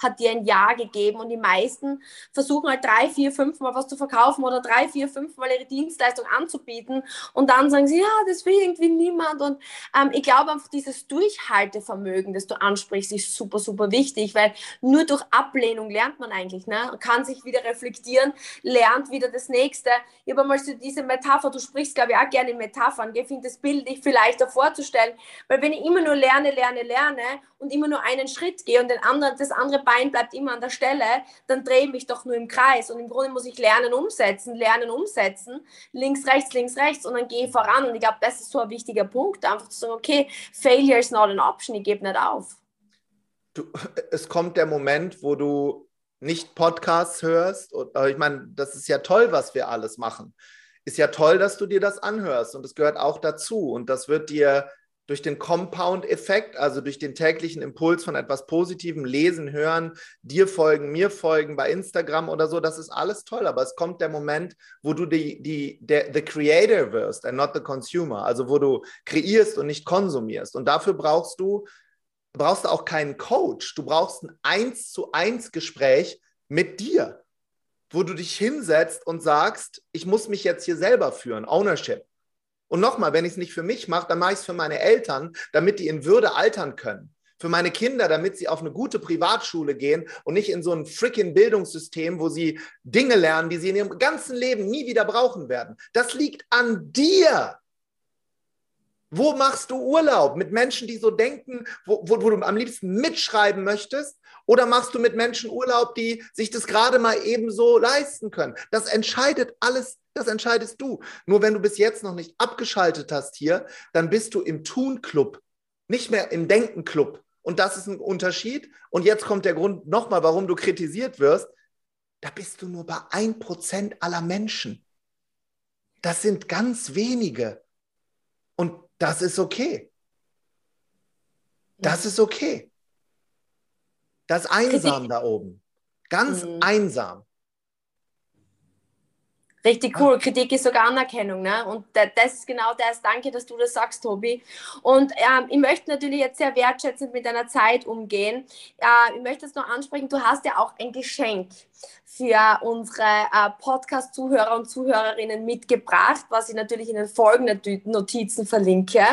hat dir ein Jahr gegeben und die meisten versuchen halt drei, vier, fünf Mal was zu verkaufen oder drei, vier, fünf Mal ihre Dienstleistung anzubieten und dann sagen sie, ja, das will irgendwie niemand. Und ähm, ich glaube einfach, dieses Durchhaltevermögen, das du ansprichst, ist super, super wichtig, weil nur durch Ablehnung lernt man eigentlich, ne? kann sich wieder reflektieren, lernt wieder das Nächste. Ich habe einmal so diese Metapher, du sprichst, glaube ich, auch gerne in Metaphern, ich finde das Bild ich vielleicht leichter vorzustellen, weil wenn ich immer nur lerne, lerne, lerne und immer nur einen Schritt gehe und den anderen, das andere Bein bleibt immer an der Stelle, dann drehe ich mich doch nur im Kreis. Und im Grunde muss ich lernen, umsetzen, lernen, umsetzen, links, rechts, links, rechts. Und dann gehe ich voran. Und ich glaube, das ist so ein wichtiger Punkt, einfach zu sagen, okay, Failure is not an option, ich gebe nicht auf. Du, es kommt der Moment, wo du nicht Podcasts hörst. Und, ich meine, das ist ja toll, was wir alles machen ist ja toll, dass du dir das anhörst und es gehört auch dazu. Und das wird dir durch den Compound-Effekt, also durch den täglichen Impuls von etwas Positivem, lesen, hören, dir folgen, mir folgen bei Instagram oder so, das ist alles toll, aber es kommt der Moment, wo du die, die, der, the creator wirst and not the consumer, also wo du kreierst und nicht konsumierst. Und dafür brauchst du, brauchst du auch keinen Coach, du brauchst ein eins zu eins Gespräch mit dir wo du dich hinsetzt und sagst, ich muss mich jetzt hier selber führen, Ownership. Und nochmal, wenn ich es nicht für mich mache, dann mache ich es für meine Eltern, damit die in Würde altern können. Für meine Kinder, damit sie auf eine gute Privatschule gehen und nicht in so ein freaking Bildungssystem, wo sie Dinge lernen, die sie in ihrem ganzen Leben nie wieder brauchen werden. Das liegt an dir. Wo machst du Urlaub? Mit Menschen, die so denken, wo, wo, wo, du am liebsten mitschreiben möchtest? Oder machst du mit Menschen Urlaub, die sich das gerade mal ebenso leisten können? Das entscheidet alles, das entscheidest du. Nur wenn du bis jetzt noch nicht abgeschaltet hast hier, dann bist du im Tun-Club, nicht mehr im Denken-Club. Und das ist ein Unterschied. Und jetzt kommt der Grund nochmal, warum du kritisiert wirst. Da bist du nur bei 1% aller Menschen. Das sind ganz wenige. Und das ist okay. Das ist okay. Das ist einsam Kritik. da oben. Ganz mhm. einsam. Richtig cool. Kritik ist sogar Anerkennung. Ne? Und das ist genau das. Danke, dass du das sagst, Tobi. Und ähm, ich möchte natürlich jetzt sehr wertschätzend mit deiner Zeit umgehen. Äh, ich möchte es noch ansprechen, du hast ja auch ein Geschenk für unsere äh, Podcast-Zuhörer und Zuhörerinnen mitgebracht, was ich natürlich in den folgenden Notizen verlinke.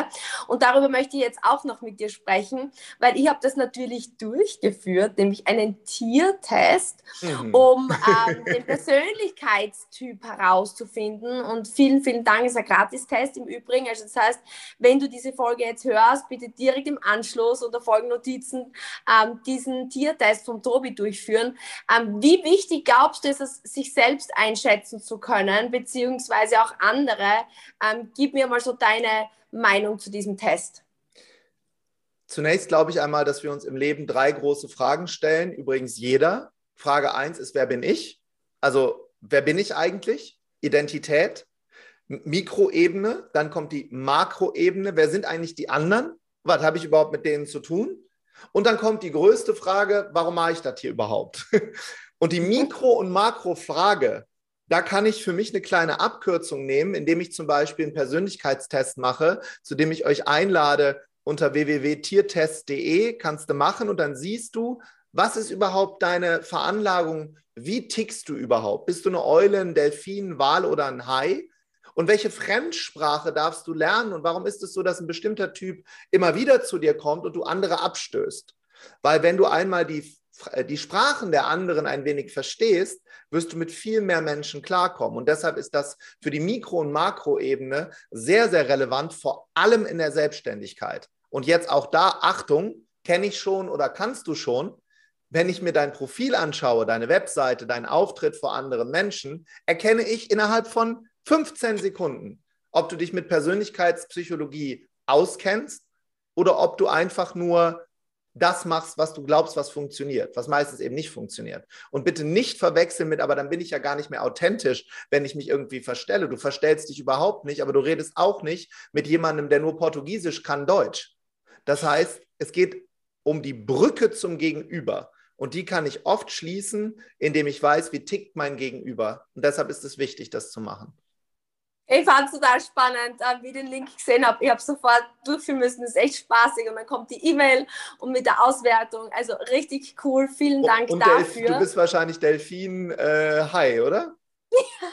Und darüber möchte ich jetzt auch noch mit dir sprechen, weil ich habe das natürlich durchgeführt, nämlich einen Tiertest, mhm. um ähm, den Persönlichkeitstyp herauszufinden. Und vielen, vielen Dank, ist ein Gratistest im Übrigen. Also das heißt, wenn du diese Folge jetzt hörst, bitte direkt im Anschluss unter Folgennotizen ähm, diesen Tiertest von Tobi durchführen. Ähm, wie wichtig glaubst du, ist es, sich selbst einschätzen zu können, beziehungsweise auch andere? Ähm, gib mir mal so deine Meinung zu diesem Test. Zunächst glaube ich einmal, dass wir uns im Leben drei große Fragen stellen. Übrigens jeder. Frage eins ist, wer bin ich? Also, wer bin ich eigentlich? Identität. Mikroebene, dann kommt die Makroebene. Wer sind eigentlich die anderen? Was habe ich überhaupt mit denen zu tun? Und dann kommt die größte Frage, warum mache ich das hier überhaupt? Und die Mikro- und Makrofrage, da kann ich für mich eine kleine Abkürzung nehmen, indem ich zum Beispiel einen Persönlichkeitstest mache, zu dem ich euch einlade unter www.tiertest.de, kannst du machen und dann siehst du, was ist überhaupt deine Veranlagung? Wie tickst du überhaupt? Bist du eine Eule, ein Delfin, ein Wal oder ein Hai? Und welche Fremdsprache darfst du lernen? Und warum ist es so, dass ein bestimmter Typ immer wieder zu dir kommt und du andere abstößt? Weil wenn du einmal die die Sprachen der anderen ein wenig verstehst, wirst du mit viel mehr Menschen klarkommen. Und deshalb ist das für die Mikro- und Makroebene sehr, sehr relevant, vor allem in der Selbstständigkeit. Und jetzt auch da, Achtung, kenne ich schon oder kannst du schon, wenn ich mir dein Profil anschaue, deine Webseite, deinen Auftritt vor anderen Menschen, erkenne ich innerhalb von 15 Sekunden, ob du dich mit Persönlichkeitspsychologie auskennst oder ob du einfach nur das machst, was du glaubst, was funktioniert, was meistens eben nicht funktioniert. Und bitte nicht verwechseln mit, aber dann bin ich ja gar nicht mehr authentisch, wenn ich mich irgendwie verstelle. Du verstellst dich überhaupt nicht, aber du redest auch nicht mit jemandem, der nur Portugiesisch kann, Deutsch. Das heißt, es geht um die Brücke zum Gegenüber. Und die kann ich oft schließen, indem ich weiß, wie tickt mein Gegenüber. Und deshalb ist es wichtig, das zu machen. Ich fand es total spannend, äh, wie ich den Link gesehen habe. Ich habe sofort durchführen müssen. Das ist echt spaßig. Und dann kommt die E-Mail und mit der Auswertung. Also richtig cool. Vielen Dank und dafür. Delf, du bist wahrscheinlich Delfin äh, Hai, oder? ja.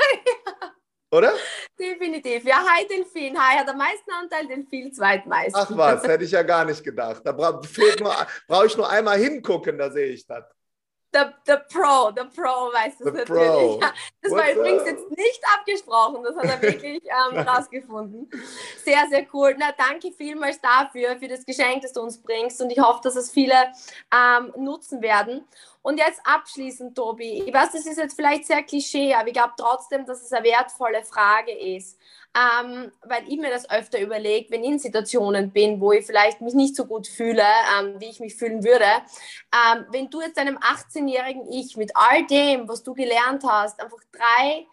Oder? Definitiv. Ja, Hai Delfin. Hai hat am meisten Anteil, Delfin zweitmeisten. Ach was, hätte ich ja gar nicht gedacht. Da bra brauche ich nur einmal hingucken, da sehe ich das. The, the Pro, the Pro weiß das natürlich. Ja, das What's war übrigens jetzt nicht abgesprochen, das hat er wirklich ähm, rausgefunden. Sehr, sehr cool. Na, danke vielmals dafür, für das Geschenk, das du uns bringst und ich hoffe, dass es viele ähm, nutzen werden. Und jetzt abschließend, Tobi, ich weiß, das ist jetzt vielleicht sehr klischee, aber ich glaube trotzdem, dass es eine wertvolle Frage ist ähm, weil ich mir das öfter überlege, wenn ich in Situationen bin, wo ich vielleicht mich nicht so gut fühle, ähm, wie ich mich fühlen würde. Ähm, wenn du jetzt einem 18-jährigen Ich mit all dem, was du gelernt hast, einfach drei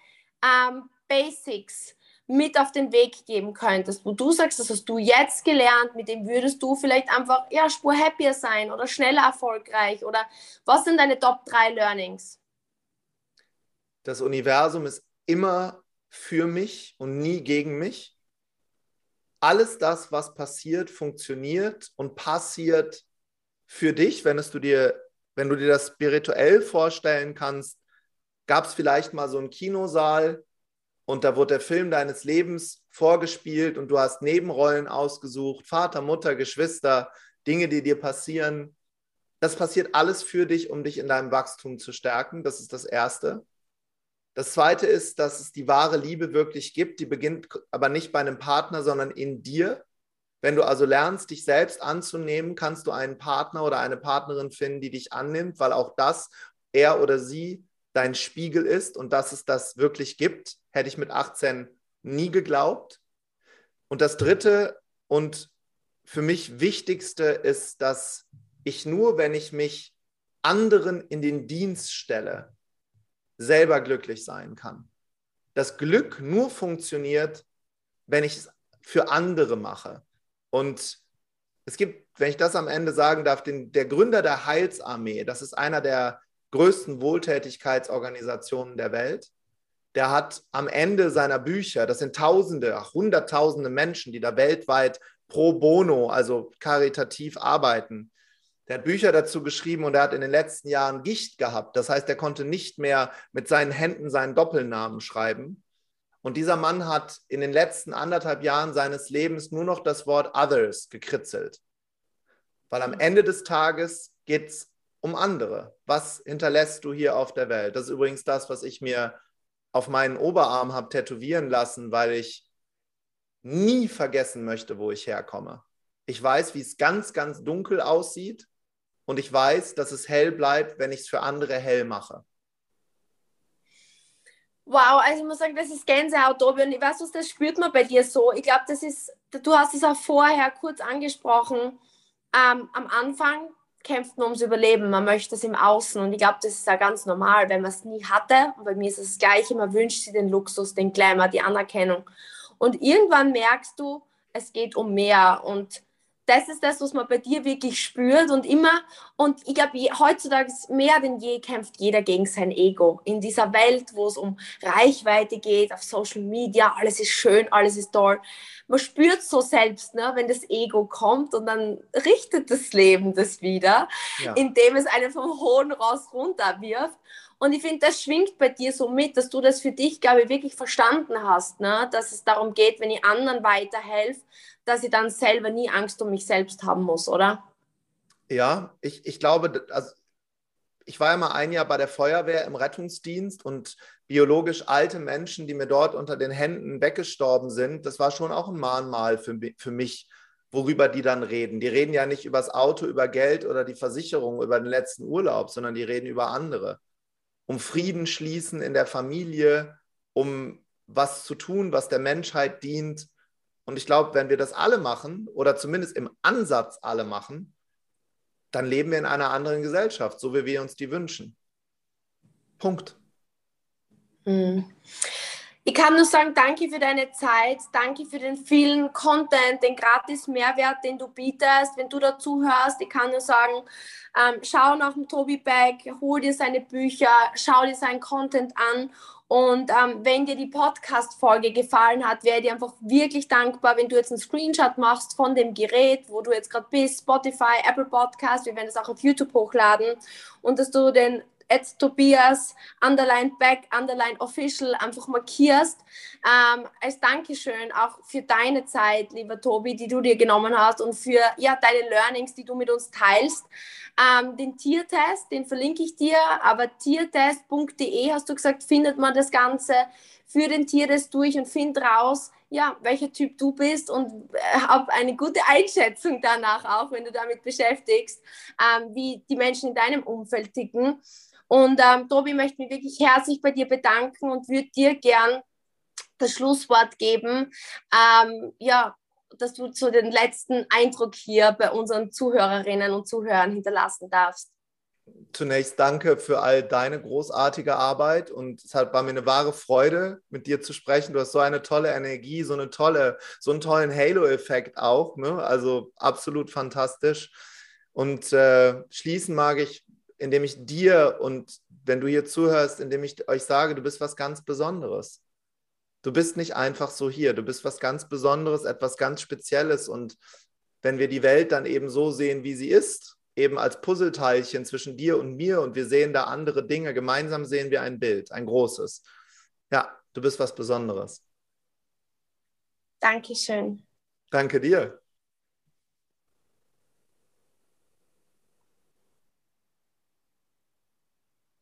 ähm, Basics mit auf den Weg geben könntest, wo du sagst, das hast du jetzt gelernt, mit dem würdest du vielleicht einfach ja, spur happier sein oder schneller erfolgreich oder was sind deine Top 3 Learnings? Das Universum ist immer für mich und nie gegen mich. Alles das, was passiert, funktioniert und passiert für dich, wenn es du dir, wenn du dir das spirituell vorstellen kannst, gab es vielleicht mal so einen Kinosaal und da wurde der Film deines Lebens vorgespielt und du hast Nebenrollen ausgesucht, Vater, Mutter, Geschwister, Dinge, die dir passieren. Das passiert alles für dich, um dich in deinem Wachstum zu stärken. Das ist das Erste. Das zweite ist, dass es die wahre Liebe wirklich gibt. Die beginnt aber nicht bei einem Partner, sondern in dir. Wenn du also lernst, dich selbst anzunehmen, kannst du einen Partner oder eine Partnerin finden, die dich annimmt, weil auch das, er oder sie, dein Spiegel ist und dass es das wirklich gibt, hätte ich mit 18 nie geglaubt. Und das dritte und für mich wichtigste ist, dass ich nur, wenn ich mich anderen in den Dienst stelle, selber glücklich sein kann. Das Glück nur funktioniert, wenn ich es für andere mache. Und es gibt, wenn ich das am Ende sagen darf, den, der Gründer der Heilsarmee, das ist einer der größten Wohltätigkeitsorganisationen der Welt, der hat am Ende seiner Bücher, das sind Tausende, ach, Hunderttausende Menschen, die da weltweit pro bono, also karitativ arbeiten, der hat Bücher dazu geschrieben und er hat in den letzten Jahren Gicht gehabt. Das heißt, er konnte nicht mehr mit seinen Händen seinen Doppelnamen schreiben. Und dieser Mann hat in den letzten anderthalb Jahren seines Lebens nur noch das Wort Others gekritzelt. Weil am Ende des Tages geht es um andere. Was hinterlässt du hier auf der Welt? Das ist übrigens das, was ich mir auf meinen Oberarm habe tätowieren lassen, weil ich nie vergessen möchte, wo ich herkomme. Ich weiß, wie es ganz, ganz dunkel aussieht und ich weiß, dass es hell bleibt, wenn ich es für andere hell mache. Wow, also ich muss sagen, das ist Gänsehaut, Tobi. Und ich weiß, was das spürt man bei dir so. Ich glaube, das ist, du hast es auch vorher kurz angesprochen. Ähm, am Anfang kämpft man ums Überleben, man möchte es im Außen. Und ich glaube, das ist ja ganz normal, wenn man es nie hatte. Und bei mir ist es das Gleiche, man wünscht sich den Luxus, den Glamour, die Anerkennung. Und irgendwann merkst du, es geht um mehr. Und das ist das, was man bei dir wirklich spürt und immer. Und ich glaube, heutzutage mehr denn je kämpft jeder gegen sein Ego. In dieser Welt, wo es um Reichweite geht, auf Social Media, alles ist schön, alles ist toll. Man spürt so selbst, ne, wenn das Ego kommt und dann richtet das Leben das wieder, ja. indem es einen vom hohen Ross runterwirft. Und ich finde, das schwingt bei dir so mit, dass du das für dich, glaube ich, wirklich verstanden hast, ne? dass es darum geht, wenn ich anderen weiterhelfe, dass ich dann selber nie Angst um mich selbst haben muss, oder? Ja, ich, ich glaube, also ich war ja mal ein Jahr bei der Feuerwehr im Rettungsdienst und biologisch alte Menschen, die mir dort unter den Händen weggestorben sind, das war schon auch ein Mahnmal für, für mich, worüber die dann reden. Die reden ja nicht über das Auto, über Geld oder die Versicherung, über den letzten Urlaub, sondern die reden über andere. Um Frieden schließen in der Familie, um was zu tun, was der Menschheit dient. Und ich glaube, wenn wir das alle machen, oder zumindest im Ansatz alle machen, dann leben wir in einer anderen Gesellschaft, so wie wir uns die wünschen. Punkt. Mhm. Ich kann nur sagen, danke für deine Zeit, danke für den vielen Content, den gratis Mehrwert, den du bietest. Wenn du dazu hörst, ich kann nur sagen, ähm, schau nach dem Tobi Beck, hol dir seine Bücher, schau dir seinen Content an und ähm, wenn dir die Podcast-Folge gefallen hat, wäre dir einfach wirklich dankbar, wenn du jetzt einen Screenshot machst von dem Gerät, wo du jetzt gerade bist, Spotify, Apple Podcast, wir werden es auch auf YouTube hochladen und dass du den at Tobias, underline back, underline official einfach markierst. Ähm, als Dankeschön auch für deine Zeit, lieber Tobi, die du dir genommen hast und für ja, deine Learnings, die du mit uns teilst. Ähm, den Tiertest, den verlinke ich dir, aber tiertest.de hast du gesagt, findet man das Ganze. Für den Tiertest durch und find raus, ja, welcher Typ du bist und äh, hab eine gute Einschätzung danach auch, wenn du damit beschäftigst, ähm, wie die Menschen in deinem Umfeld ticken. Und ähm, Tobi möchte mich wirklich herzlich bei dir bedanken und würde dir gern das Schlusswort geben. Ähm, ja, dass du so den letzten Eindruck hier bei unseren Zuhörerinnen und Zuhörern hinterlassen darfst. Zunächst danke für all deine großartige Arbeit und es war mir eine wahre Freude, mit dir zu sprechen. Du hast so eine tolle Energie, so eine tolle, so einen tollen Halo-Effekt auch. Ne? Also absolut fantastisch. Und äh, schließen mag ich indem ich dir und wenn du hier zuhörst, indem ich euch sage, du bist was ganz Besonderes. Du bist nicht einfach so hier, du bist was ganz Besonderes, etwas ganz Spezielles. Und wenn wir die Welt dann eben so sehen, wie sie ist, eben als Puzzleteilchen zwischen dir und mir und wir sehen da andere Dinge, gemeinsam sehen wir ein Bild, ein großes. Ja, du bist was Besonderes. Dankeschön. Danke dir.